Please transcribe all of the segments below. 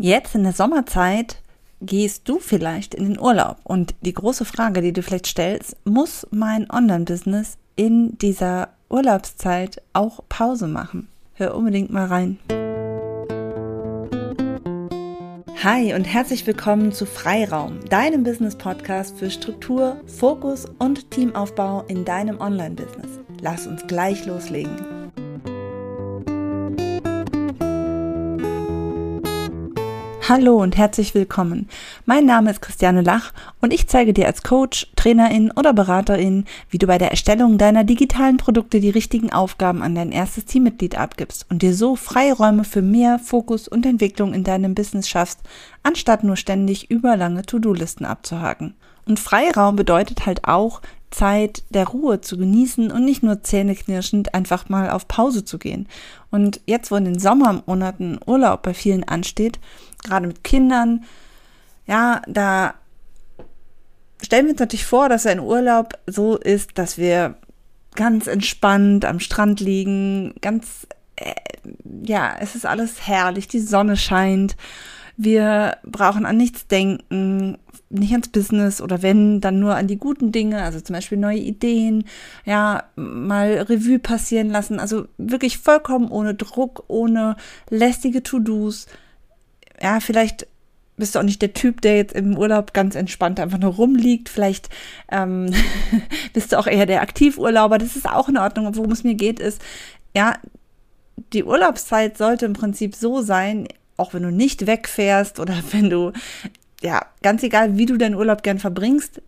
Jetzt in der Sommerzeit gehst du vielleicht in den Urlaub und die große Frage, die du vielleicht stellst, muss mein Online-Business in dieser Urlaubszeit auch Pause machen? Hör unbedingt mal rein. Hi und herzlich willkommen zu Freiraum, deinem Business-Podcast für Struktur, Fokus und Teamaufbau in deinem Online-Business. Lass uns gleich loslegen. Hallo und herzlich willkommen. Mein Name ist Christiane Lach und ich zeige dir als Coach, Trainerin oder Beraterin, wie du bei der Erstellung deiner digitalen Produkte die richtigen Aufgaben an dein erstes Teammitglied abgibst und dir so Freiräume für mehr Fokus und Entwicklung in deinem Business schaffst, anstatt nur ständig überlange To-Do-Listen abzuhaken. Und Freiraum bedeutet halt auch, Zeit der Ruhe zu genießen und nicht nur zähneknirschend einfach mal auf Pause zu gehen. Und jetzt, wo in den Sommermonaten Urlaub bei vielen ansteht, gerade mit Kindern, ja, da stellen wir uns natürlich vor, dass ein Urlaub so ist, dass wir ganz entspannt am Strand liegen, ganz, äh, ja, es ist alles herrlich, die Sonne scheint wir brauchen an nichts denken, nicht ans Business oder wenn, dann nur an die guten Dinge, also zum Beispiel neue Ideen, ja, mal Revue passieren lassen. Also wirklich vollkommen ohne Druck, ohne lästige To-Dos. Ja, vielleicht bist du auch nicht der Typ, der jetzt im Urlaub ganz entspannt einfach nur rumliegt. Vielleicht ähm, bist du auch eher der Aktivurlauber. Das ist auch in Ordnung. Worum es mir geht, ist, ja, die Urlaubszeit sollte im Prinzip so sein, auch wenn du nicht wegfährst oder wenn du, ja, ganz egal, wie du deinen Urlaub gern verbringst,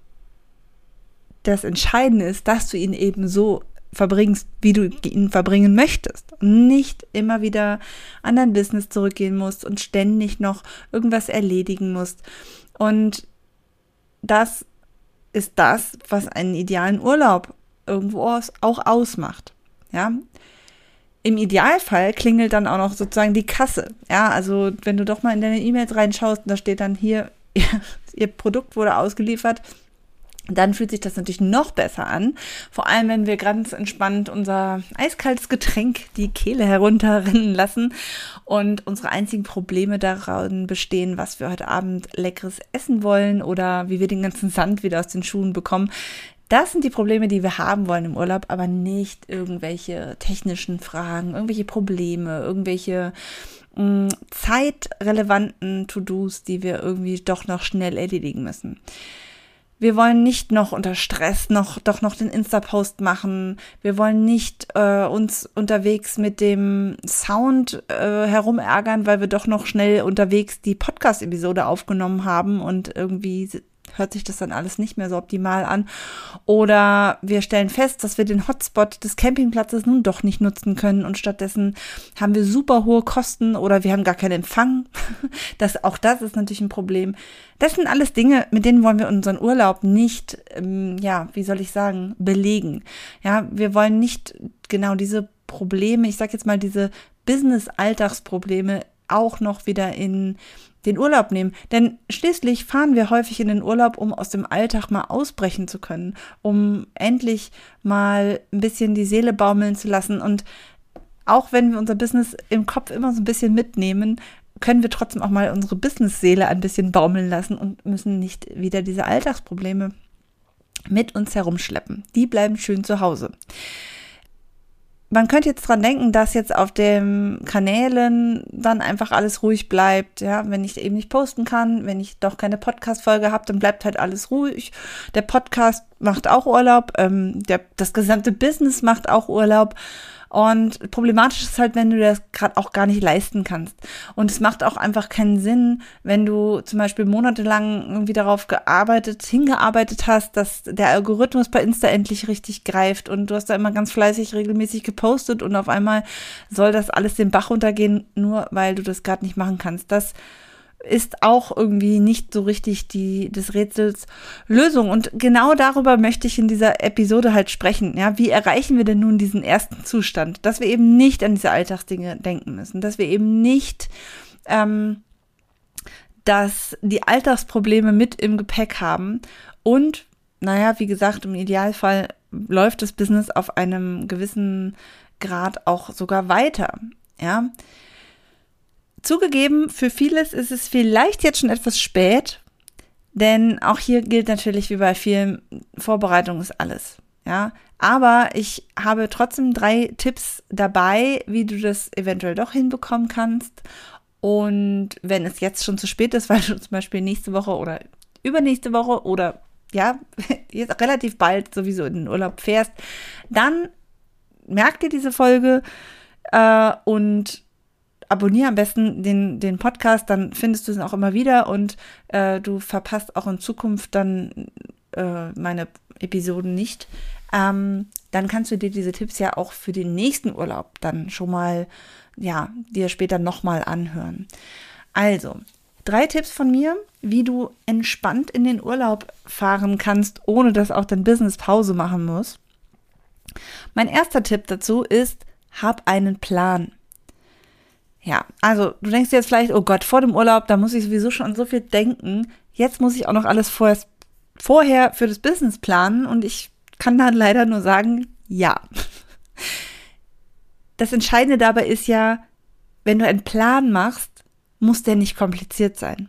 das Entscheidende ist, dass du ihn eben so verbringst, wie du ihn verbringen möchtest. Nicht immer wieder an dein Business zurückgehen musst und ständig noch irgendwas erledigen musst. Und das ist das, was einen idealen Urlaub irgendwo auch ausmacht. Ja, im Idealfall klingelt dann auch noch sozusagen die Kasse. Ja, also wenn du doch mal in deine E-Mails reinschaust, da steht dann hier, ihr Produkt wurde ausgeliefert, dann fühlt sich das natürlich noch besser an. Vor allem, wenn wir ganz entspannt unser eiskaltes Getränk die Kehle herunterrinnen lassen und unsere einzigen Probleme daran bestehen, was wir heute Abend leckeres essen wollen oder wie wir den ganzen Sand wieder aus den Schuhen bekommen. Das sind die Probleme, die wir haben wollen im Urlaub, aber nicht irgendwelche technischen Fragen, irgendwelche Probleme, irgendwelche mm, zeitrelevanten To-Dos, die wir irgendwie doch noch schnell erledigen müssen. Wir wollen nicht noch unter Stress noch doch noch den Insta-Post machen. Wir wollen nicht äh, uns unterwegs mit dem Sound äh, herumärgern, weil wir doch noch schnell unterwegs die Podcast-Episode aufgenommen haben und irgendwie hört sich das dann alles nicht mehr so optimal an. Oder wir stellen fest, dass wir den Hotspot des Campingplatzes nun doch nicht nutzen können und stattdessen haben wir super hohe Kosten oder wir haben gar keinen Empfang. Das, auch das ist natürlich ein Problem. Das sind alles Dinge, mit denen wollen wir unseren Urlaub nicht, ähm, ja, wie soll ich sagen, belegen. Ja, wir wollen nicht genau diese Probleme, ich sag jetzt mal diese Business-Alltagsprobleme auch noch wieder in den Urlaub nehmen. Denn schließlich fahren wir häufig in den Urlaub, um aus dem Alltag mal ausbrechen zu können, um endlich mal ein bisschen die Seele baumeln zu lassen. Und auch wenn wir unser Business im Kopf immer so ein bisschen mitnehmen, können wir trotzdem auch mal unsere Business-Seele ein bisschen baumeln lassen und müssen nicht wieder diese Alltagsprobleme mit uns herumschleppen. Die bleiben schön zu Hause man könnte jetzt dran denken, dass jetzt auf den Kanälen dann einfach alles ruhig bleibt. Ja, wenn ich eben nicht posten kann, wenn ich doch keine Podcast-Folge habe, dann bleibt halt alles ruhig. Der Podcast macht auch Urlaub, ähm, der, das gesamte Business macht auch Urlaub. Und problematisch ist halt, wenn du das gerade auch gar nicht leisten kannst. Und es macht auch einfach keinen Sinn, wenn du zum Beispiel monatelang irgendwie darauf gearbeitet, hingearbeitet hast, dass der Algorithmus bei Insta endlich richtig greift und du hast da immer ganz fleißig regelmäßig gepostet und auf einmal soll das alles den Bach runtergehen, nur weil du das gerade nicht machen kannst. Das ist auch irgendwie nicht so richtig die des Rätsels Lösung und genau darüber möchte ich in dieser Episode halt sprechen. Ja, wie erreichen wir denn nun diesen ersten Zustand, dass wir eben nicht an diese Alltagsdinge denken müssen, dass wir eben nicht ähm, dass die Alltagsprobleme mit im Gepäck haben und naja, wie gesagt, im Idealfall läuft das Business auf einem gewissen Grad auch sogar weiter. Ja, Zugegeben, für vieles ist es vielleicht jetzt schon etwas spät, denn auch hier gilt natürlich wie bei vielen, Vorbereitung ist alles. Ja, aber ich habe trotzdem drei Tipps dabei, wie du das eventuell doch hinbekommen kannst. Und wenn es jetzt schon zu spät ist, weil du zum Beispiel nächste Woche oder übernächste Woche oder ja, jetzt relativ bald sowieso in den Urlaub fährst, dann merk dir diese Folge äh, und abonniere am besten den, den Podcast, dann findest du es auch immer wieder und äh, du verpasst auch in Zukunft dann äh, meine Episoden nicht. Ähm, dann kannst du dir diese Tipps ja auch für den nächsten Urlaub dann schon mal, ja, dir später nochmal anhören. Also, drei Tipps von mir, wie du entspannt in den Urlaub fahren kannst, ohne dass auch dein Business Pause machen muss. Mein erster Tipp dazu ist, hab einen Plan. Ja, also du denkst jetzt vielleicht, oh Gott, vor dem Urlaub, da muss ich sowieso schon so viel denken. Jetzt muss ich auch noch alles vorher, vorher für das Business planen und ich kann dann leider nur sagen, ja. Das Entscheidende dabei ist ja, wenn du einen Plan machst, muss der nicht kompliziert sein.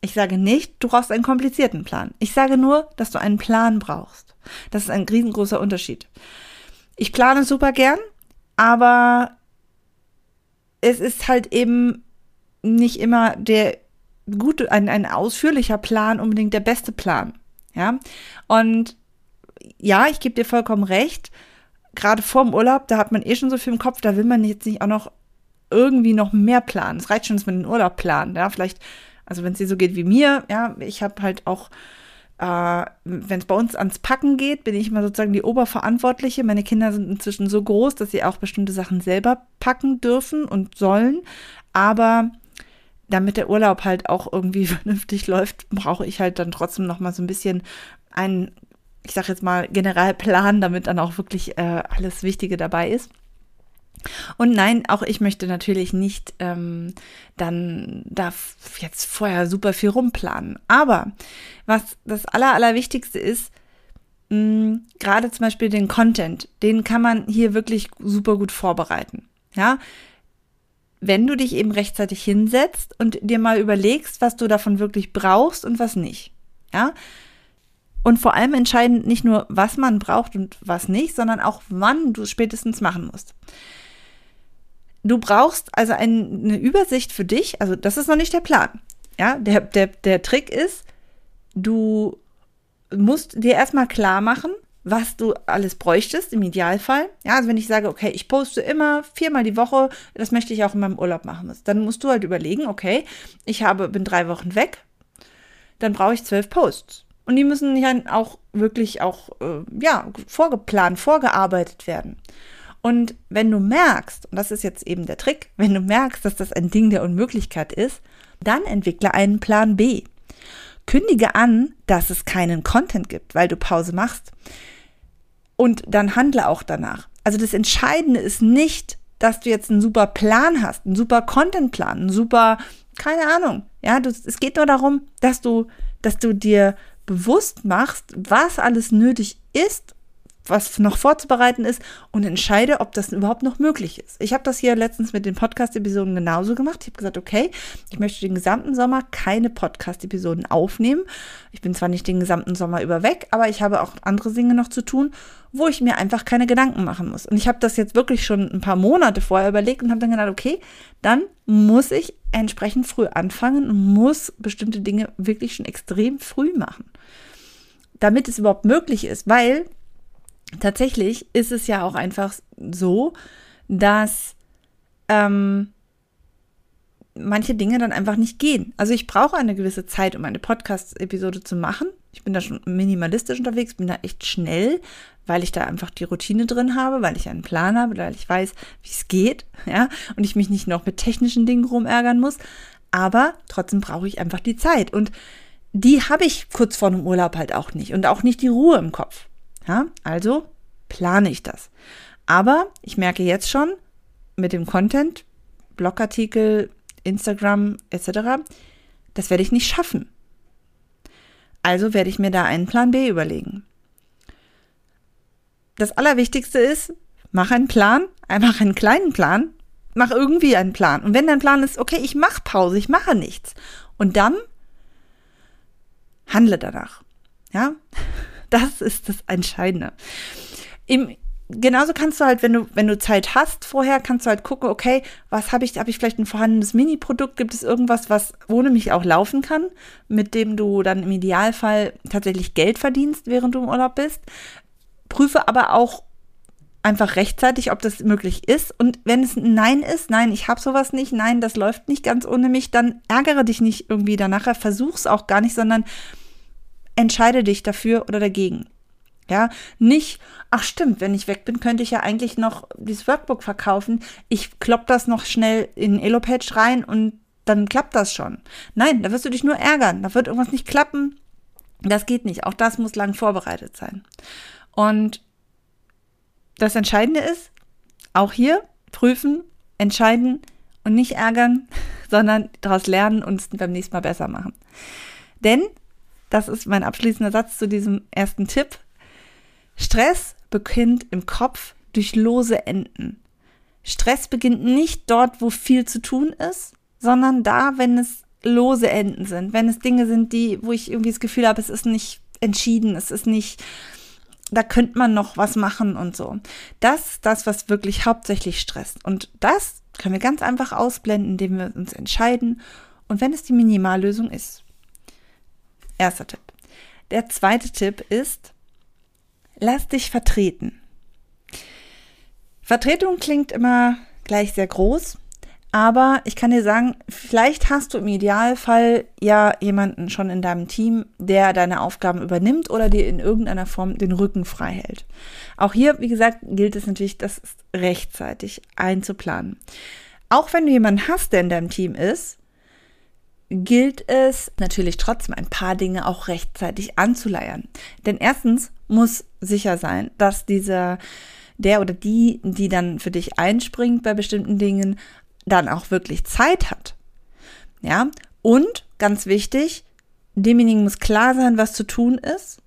Ich sage nicht, du brauchst einen komplizierten Plan. Ich sage nur, dass du einen Plan brauchst. Das ist ein riesengroßer Unterschied. Ich plane super gern, aber es ist halt eben nicht immer der gute, ein, ein ausführlicher Plan unbedingt der beste Plan. Ja. Und ja, ich gebe dir vollkommen recht. Gerade vorm Urlaub, da hat man eh schon so viel im Kopf, da will man jetzt nicht auch noch irgendwie noch mehr planen. Es reicht schon, dass man den Urlaub plant. Ja, vielleicht, also wenn es dir so geht wie mir, ja, ich habe halt auch äh, wenn es bei uns ans Packen geht, bin ich immer sozusagen die Oberverantwortliche. Meine Kinder sind inzwischen so groß, dass sie auch bestimmte Sachen selber packen dürfen und sollen. Aber damit der Urlaub halt auch irgendwie vernünftig läuft, brauche ich halt dann trotzdem noch mal so ein bisschen einen, ich sag jetzt mal, Generalplan, damit dann auch wirklich äh, alles Wichtige dabei ist. Und nein, auch ich möchte natürlich nicht ähm, dann da jetzt vorher super viel rumplanen. Aber was das Aller, Allerwichtigste ist, mh, gerade zum Beispiel den Content, den kann man hier wirklich super gut vorbereiten. Ja, wenn du dich eben rechtzeitig hinsetzt und dir mal überlegst, was du davon wirklich brauchst und was nicht. Ja, und vor allem entscheidend nicht nur, was man braucht und was nicht, sondern auch, wann du es spätestens machen musst. Du brauchst also ein, eine Übersicht für dich. Also das ist noch nicht der Plan. Ja, der, der, der Trick ist, du musst dir erstmal klar machen, was du alles bräuchtest im Idealfall. Ja, also wenn ich sage, okay, ich poste immer viermal die Woche, das möchte ich auch in meinem Urlaub machen, dann musst du halt überlegen, okay, ich habe, bin drei Wochen weg, dann brauche ich zwölf Posts. Und die müssen ja auch wirklich auch, äh, ja, vorgeplant, vorgearbeitet werden. Und wenn du merkst, und das ist jetzt eben der Trick, wenn du merkst, dass das ein Ding der Unmöglichkeit ist, dann entwickle einen Plan B. Kündige an, dass es keinen Content gibt, weil du Pause machst. Und dann handle auch danach. Also das Entscheidende ist nicht, dass du jetzt einen super Plan hast, einen super Contentplan, einen super, keine Ahnung. Ja, du, es geht nur darum, dass du, dass du dir bewusst machst, was alles nötig ist, was noch vorzubereiten ist und entscheide, ob das überhaupt noch möglich ist. Ich habe das hier letztens mit den Podcast-Episoden genauso gemacht. Ich habe gesagt, okay, ich möchte den gesamten Sommer keine Podcast-Episoden aufnehmen. Ich bin zwar nicht den gesamten Sommer über weg, aber ich habe auch andere Dinge noch zu tun, wo ich mir einfach keine Gedanken machen muss. Und ich habe das jetzt wirklich schon ein paar Monate vorher überlegt und habe dann gedacht, okay, dann muss ich entsprechend früh anfangen und muss bestimmte Dinge wirklich schon extrem früh machen damit es überhaupt möglich ist, weil tatsächlich ist es ja auch einfach so, dass ähm, manche Dinge dann einfach nicht gehen. Also ich brauche eine gewisse Zeit, um eine Podcast-Episode zu machen. Ich bin da schon minimalistisch unterwegs, bin da echt schnell, weil ich da einfach die Routine drin habe, weil ich einen Plan habe, weil ich weiß, wie es geht, ja, und ich mich nicht noch mit technischen Dingen rumärgern muss. Aber trotzdem brauche ich einfach die Zeit. Und die habe ich kurz vor einem Urlaub halt auch nicht. Und auch nicht die Ruhe im Kopf. Ja, also plane ich das. Aber ich merke jetzt schon mit dem Content, Blogartikel, Instagram etc., das werde ich nicht schaffen. Also werde ich mir da einen Plan B überlegen. Das Allerwichtigste ist, mach einen Plan, einfach einen kleinen Plan. mach irgendwie einen Plan. Und wenn dein Plan ist, okay, ich mache Pause, ich mache nichts. Und dann handle danach. Ja, das ist das Entscheidende. Im, genauso kannst du halt, wenn du, wenn du Zeit hast vorher, kannst du halt gucken, okay, was habe ich, habe ich vielleicht ein vorhandenes Mini-Produkt? Gibt es irgendwas, was ohne mich auch laufen kann, mit dem du dann im Idealfall tatsächlich Geld verdienst, während du im Urlaub bist? Prüfe aber auch einfach rechtzeitig, ob das möglich ist. Und wenn es ein Nein ist, nein, ich habe sowas nicht, nein, das läuft nicht ganz ohne mich, dann ärgere dich nicht irgendwie danach, versuch's auch gar nicht, sondern entscheide dich dafür oder dagegen. Ja, nicht, ach stimmt, wenn ich weg bin, könnte ich ja eigentlich noch dieses Workbook verkaufen. Ich klopp das noch schnell in Elopage rein und dann klappt das schon. Nein, da wirst du dich nur ärgern. Da wird irgendwas nicht klappen. Das geht nicht. Auch das muss lang vorbereitet sein. Und das Entscheidende ist, auch hier prüfen, entscheiden und nicht ärgern, sondern daraus lernen und es beim nächsten Mal besser machen. Denn, das ist mein abschließender Satz zu diesem ersten Tipp, Stress beginnt im Kopf durch lose Enden. Stress beginnt nicht dort, wo viel zu tun ist, sondern da, wenn es lose Enden sind, wenn es Dinge sind, die, wo ich irgendwie das Gefühl habe, es ist nicht entschieden, es ist nicht da könnte man noch was machen und so. Das das, was wirklich hauptsächlich stresst. Und das können wir ganz einfach ausblenden, indem wir uns entscheiden und wenn es die Minimallösung ist. Erster Tipp. Der zweite Tipp ist, lass dich vertreten. Vertretung klingt immer gleich sehr groß, aber ich kann dir sagen, vielleicht hast du im Idealfall ja jemanden schon in deinem Team, der deine Aufgaben übernimmt oder dir in irgendeiner Form den Rücken frei hält. Auch hier, wie gesagt, gilt es natürlich, das rechtzeitig einzuplanen. Auch wenn du jemanden hast, der in deinem Team ist, gilt es natürlich trotzdem ein paar Dinge auch rechtzeitig anzuleiern. Denn erstens muss sicher sein, dass dieser der oder die, die dann für dich einspringt bei bestimmten Dingen, dann auch wirklich Zeit hat. Ja, und ganz wichtig, demjenigen muss klar sein, was zu tun ist.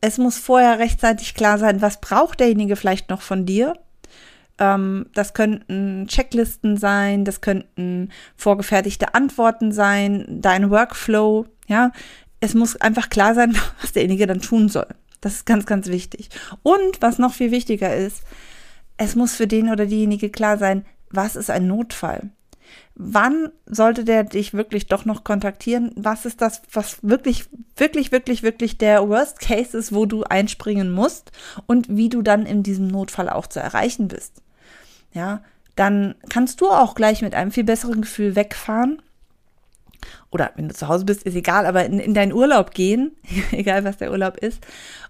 Es muss vorher rechtzeitig klar sein, was braucht derjenige vielleicht noch von dir. Ähm, das könnten Checklisten sein, das könnten vorgefertigte Antworten sein, dein Workflow. Ja, es muss einfach klar sein, was derjenige dann tun soll. Das ist ganz, ganz wichtig. Und was noch viel wichtiger ist, es muss für den oder diejenige klar sein, was ist ein Notfall? Wann sollte der dich wirklich doch noch kontaktieren? Was ist das, was wirklich, wirklich, wirklich, wirklich der Worst Case ist, wo du einspringen musst und wie du dann in diesem Notfall auch zu erreichen bist? Ja, dann kannst du auch gleich mit einem viel besseren Gefühl wegfahren oder wenn du zu Hause bist, ist egal, aber in, in deinen Urlaub gehen, egal was der Urlaub ist,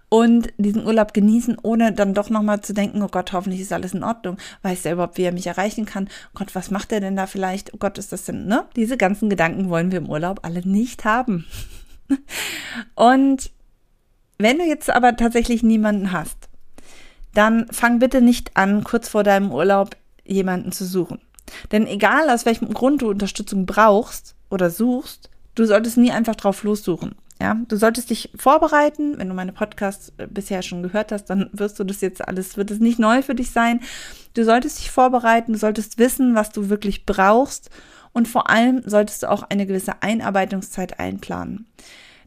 und diesen Urlaub genießen, ohne dann doch nochmal zu denken, oh Gott, hoffentlich ist alles in Ordnung. Weiß der überhaupt, wie er mich erreichen kann? Oh Gott, was macht er denn da vielleicht? Oh Gott, ist das denn, ne? Diese ganzen Gedanken wollen wir im Urlaub alle nicht haben. und wenn du jetzt aber tatsächlich niemanden hast, dann fang bitte nicht an, kurz vor deinem Urlaub jemanden zu suchen. Denn egal aus welchem Grund du Unterstützung brauchst oder suchst, du solltest nie einfach drauf lossuchen. Ja, du solltest dich vorbereiten. Wenn du meine Podcasts äh, bisher schon gehört hast, dann wirst du das jetzt alles, wird es nicht neu für dich sein. Du solltest dich vorbereiten, du solltest wissen, was du wirklich brauchst und vor allem solltest du auch eine gewisse Einarbeitungszeit einplanen.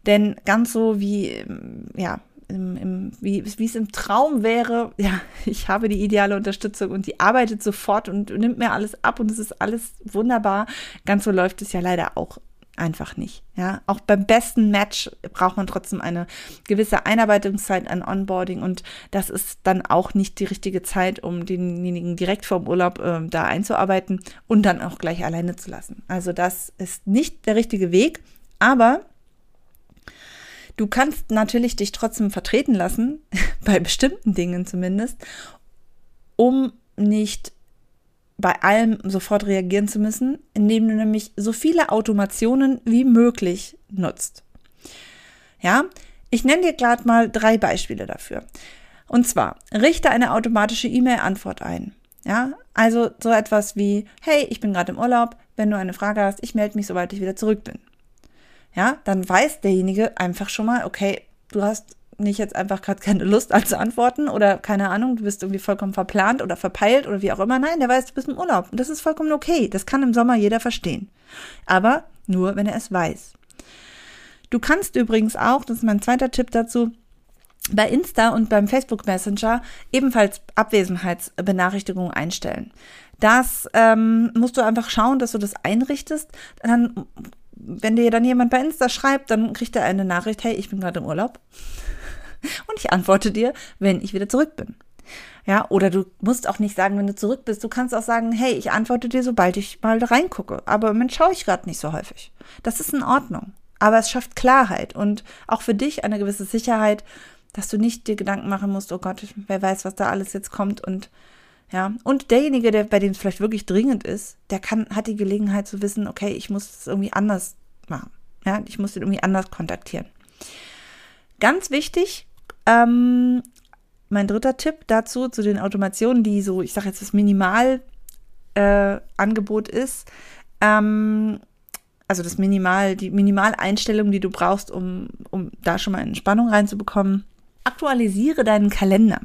Denn ganz so wie, ähm, ja, im, im, wie, wie es im Traum wäre, ja, ich habe die ideale Unterstützung und die arbeitet sofort und nimmt mir alles ab und es ist alles wunderbar. Ganz so läuft es ja leider auch einfach nicht. Ja, auch beim besten Match braucht man trotzdem eine gewisse Einarbeitungszeit an Onboarding und das ist dann auch nicht die richtige Zeit, um denjenigen direkt vorm Urlaub äh, da einzuarbeiten und dann auch gleich alleine zu lassen. Also das ist nicht der richtige Weg, aber du kannst natürlich dich trotzdem vertreten lassen, bei bestimmten Dingen zumindest, um nicht bei allem sofort reagieren zu müssen, indem du nämlich so viele Automationen wie möglich nutzt. Ja, ich nenne dir gerade mal drei Beispiele dafür. Und zwar, richte eine automatische E-Mail-Antwort ein. Ja, also so etwas wie, hey, ich bin gerade im Urlaub, wenn du eine Frage hast, ich melde mich, sobald ich wieder zurück bin. Ja, dann weiß derjenige einfach schon mal, okay, du hast nicht jetzt einfach gerade keine Lust zu antworten oder keine Ahnung, du bist irgendwie vollkommen verplant oder verpeilt oder wie auch immer. Nein, der weiß, du bist im Urlaub. Und das ist vollkommen okay. Das kann im Sommer jeder verstehen. Aber nur, wenn er es weiß. Du kannst übrigens auch, das ist mein zweiter Tipp dazu, bei Insta und beim Facebook Messenger ebenfalls Abwesenheitsbenachrichtigungen einstellen. Das ähm, musst du einfach schauen, dass du das einrichtest. Dann, wenn dir dann jemand bei Insta schreibt, dann kriegt er eine Nachricht, hey, ich bin gerade im Urlaub. Und ich antworte dir, wenn ich wieder zurück bin. Ja, oder du musst auch nicht sagen, wenn du zurück bist. Du kannst auch sagen, hey, ich antworte dir, sobald ich mal reingucke. Aber im Moment schaue ich gerade nicht so häufig. Das ist in Ordnung. Aber es schafft Klarheit und auch für dich eine gewisse Sicherheit, dass du nicht dir Gedanken machen musst, oh Gott, wer weiß, was da alles jetzt kommt und ja, und derjenige, der bei dem es vielleicht wirklich dringend ist, der kann, hat die Gelegenheit zu wissen, okay, ich muss es irgendwie anders machen. Ja, ich muss den irgendwie anders kontaktieren. Ganz wichtig, ähm, mein dritter Tipp dazu, zu den Automationen, die so, ich sage jetzt das Minimalangebot äh, ist, ähm, also das Minimal, die Minimaleinstellung, die du brauchst, um, um da schon mal Entspannung reinzubekommen. Aktualisiere deinen Kalender,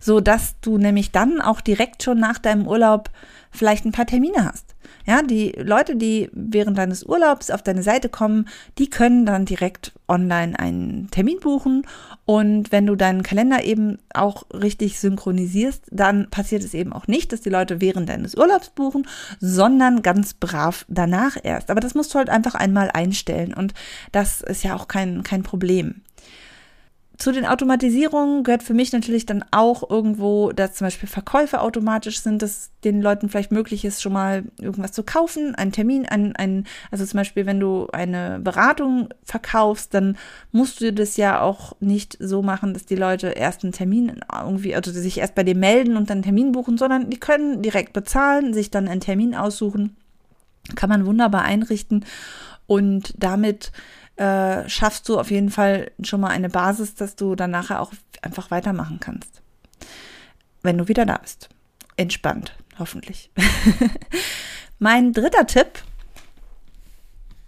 so dass du nämlich dann auch direkt schon nach deinem Urlaub vielleicht ein paar Termine hast. Ja, die Leute, die während deines Urlaubs auf deine Seite kommen, die können dann direkt online einen Termin buchen. Und wenn du deinen Kalender eben auch richtig synchronisierst, dann passiert es eben auch nicht, dass die Leute während deines Urlaubs buchen, sondern ganz brav danach erst. Aber das musst du halt einfach einmal einstellen. Und das ist ja auch kein, kein Problem zu den Automatisierungen gehört für mich natürlich dann auch irgendwo, dass zum Beispiel Verkäufe automatisch sind, dass den Leuten vielleicht möglich ist, schon mal irgendwas zu kaufen, einen Termin, ein, ein, also zum Beispiel, wenn du eine Beratung verkaufst, dann musst du das ja auch nicht so machen, dass die Leute erst einen Termin irgendwie, also sich erst bei dir melden und dann einen Termin buchen, sondern die können direkt bezahlen, sich dann einen Termin aussuchen. Kann man wunderbar einrichten und damit äh, schaffst du auf jeden Fall schon mal eine Basis, dass du dann nachher auch einfach weitermachen kannst. Wenn du wieder da bist. Entspannt, hoffentlich. mein dritter Tipp,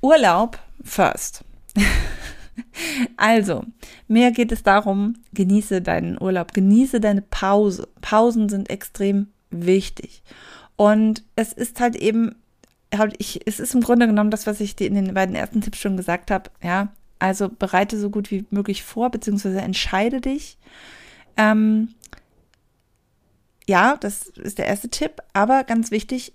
Urlaub first. Also, mir geht es darum, genieße deinen Urlaub, genieße deine Pause. Pausen sind extrem wichtig. Und es ist halt eben habe ich, es ist im Grunde genommen das, was ich dir in den beiden ersten Tipps schon gesagt habe. Ja, also bereite so gut wie möglich vor, beziehungsweise entscheide dich. Ähm, ja, das ist der erste Tipp, aber ganz wichtig,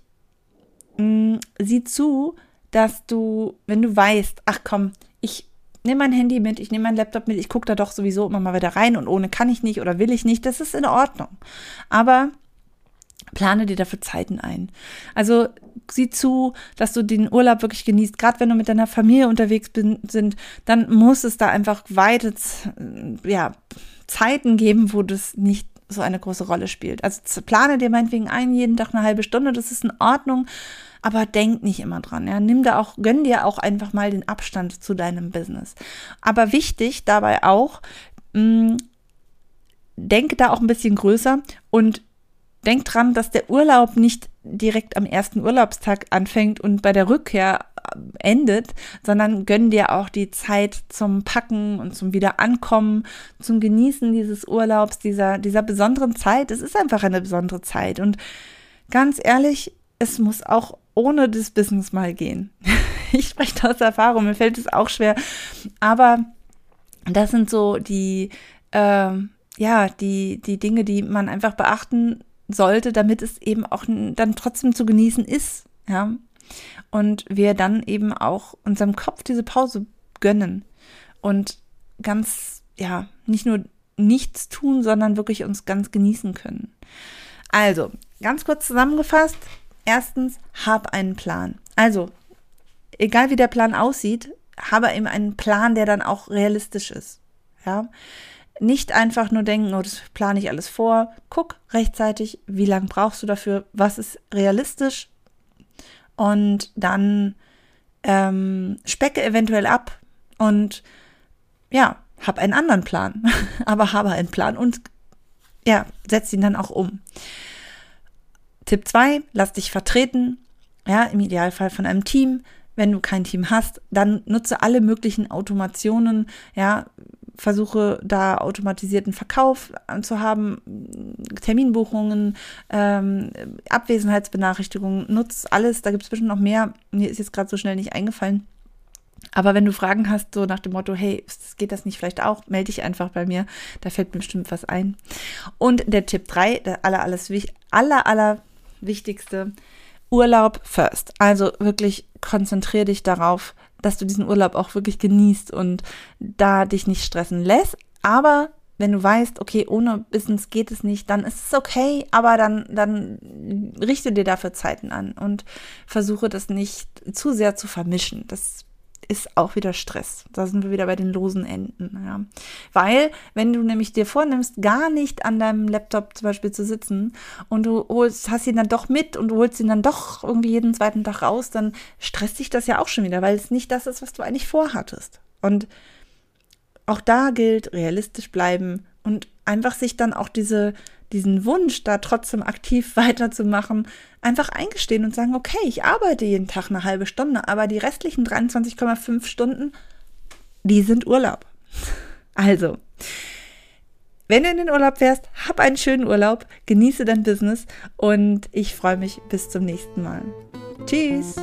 mh, mm, sieh zu, dass du, wenn du weißt, ach komm, ich nehme mein Handy mit, ich nehme mein Laptop mit, ich gucke da doch sowieso immer mal wieder rein und ohne kann ich nicht oder will ich nicht, das ist in Ordnung. Aber plane dir dafür Zeiten ein. Also sieh zu, dass du den Urlaub wirklich genießt. Gerade wenn du mit deiner Familie unterwegs sind, dann muss es da einfach weite ja, Zeiten geben, wo das nicht so eine große Rolle spielt. Also plane dir meinetwegen ein, jeden Tag eine halbe Stunde, das ist in Ordnung, aber denk nicht immer dran. Ja. Nimm da auch, gönn dir auch einfach mal den Abstand zu deinem Business. Aber wichtig dabei auch, mh, mm, denke da auch ein bisschen größer und Denk dran, dass der Urlaub nicht direkt am ersten Urlaubstag anfängt und bei der Rückkehr äh, endet, sondern gönn dir auch die Zeit zum Packen und zum Wiederankommen, zum Genießen dieses Urlaubs, dieser, dieser besonderen Zeit. Es ist einfach eine besondere Zeit. Und ganz ehrlich, es muss auch ohne das Business mal gehen. Ich spreche aus Erfahrung, mir fällt es auch schwer. Aber das sind so die, äh, ja, die, die Dinge, die man einfach beachten sollte, damit es eben auch dann trotzdem zu genießen ist, ja. Und wir dann eben auch unserem Kopf diese Pause gönnen und ganz, ja, nicht nur nichts tun, sondern wirklich uns ganz genießen können. Also, ganz kurz zusammengefasst. Erstens, hab einen Plan. Also, egal wie der Plan aussieht, habe eben einen Plan, der dann auch realistisch ist. Ja. Nicht einfach nur denken, oh, das plane ich alles vor. Guck rechtzeitig, wie lange brauchst du dafür, was ist realistisch und dann ähm, specke eventuell ab und ja, hab einen anderen Plan, aber habe einen Plan und ja, setz ihn dann auch um. Tipp 2, lass dich vertreten, ja, im Idealfall von einem Team. Wenn du kein Team hast, dann nutze alle möglichen Automationen, ja, versuche da automatisierten Verkauf zu haben, Terminbuchungen, ähm, Abwesenheitsbenachrichtigungen, nutz alles. Da gibt es bestimmt noch mehr. Mir ist jetzt gerade so schnell nicht eingefallen. Aber wenn du Fragen hast, so nach dem Motto, hey, geht das nicht vielleicht auch, melde dich einfach bei mir. Da fällt mir bestimmt was ein. Und der Tipp 3, der aller, alles, aller, aller wichtigste, Urlaub first. Also wirklich konzentriere dich darauf, dass du diesen Urlaub auch wirklich genießt und da dich nicht stressen lässt. Aber wenn du weißt, okay, ohne Business geht es nicht, dann ist es okay, aber dann, dann richte dir dafür Zeiten an und versuche das nicht zu sehr zu vermischen. Das ist auch wieder Stress. Da sind wir wieder bei den losen Enden. Ja. Weil, wenn du nämlich dir vornimmst, gar nicht an deinem Laptop zum Beispiel zu sitzen und du holst, hast ihn dann doch mit und du holst ihn dann doch irgendwie jeden zweiten Tag raus, dann stresst dich das ja auch schon wieder, weil es nicht das ist, was du eigentlich vorhattest. Und auch da gilt, realistisch bleiben und einfach sich dann auch diese, diesen Wunsch, da trotzdem aktiv weiterzumachen, einfach eingestehen und sagen, okay, ich arbeite jeden Tag eine halbe Stunde, aber die restlichen 23,5 Stunden, die sind Urlaub. Also, wenn du in den Urlaub fährst, hab einen schönen Urlaub, genieße dein Business und ich freue mich bis zum nächsten Mal. Tschüss!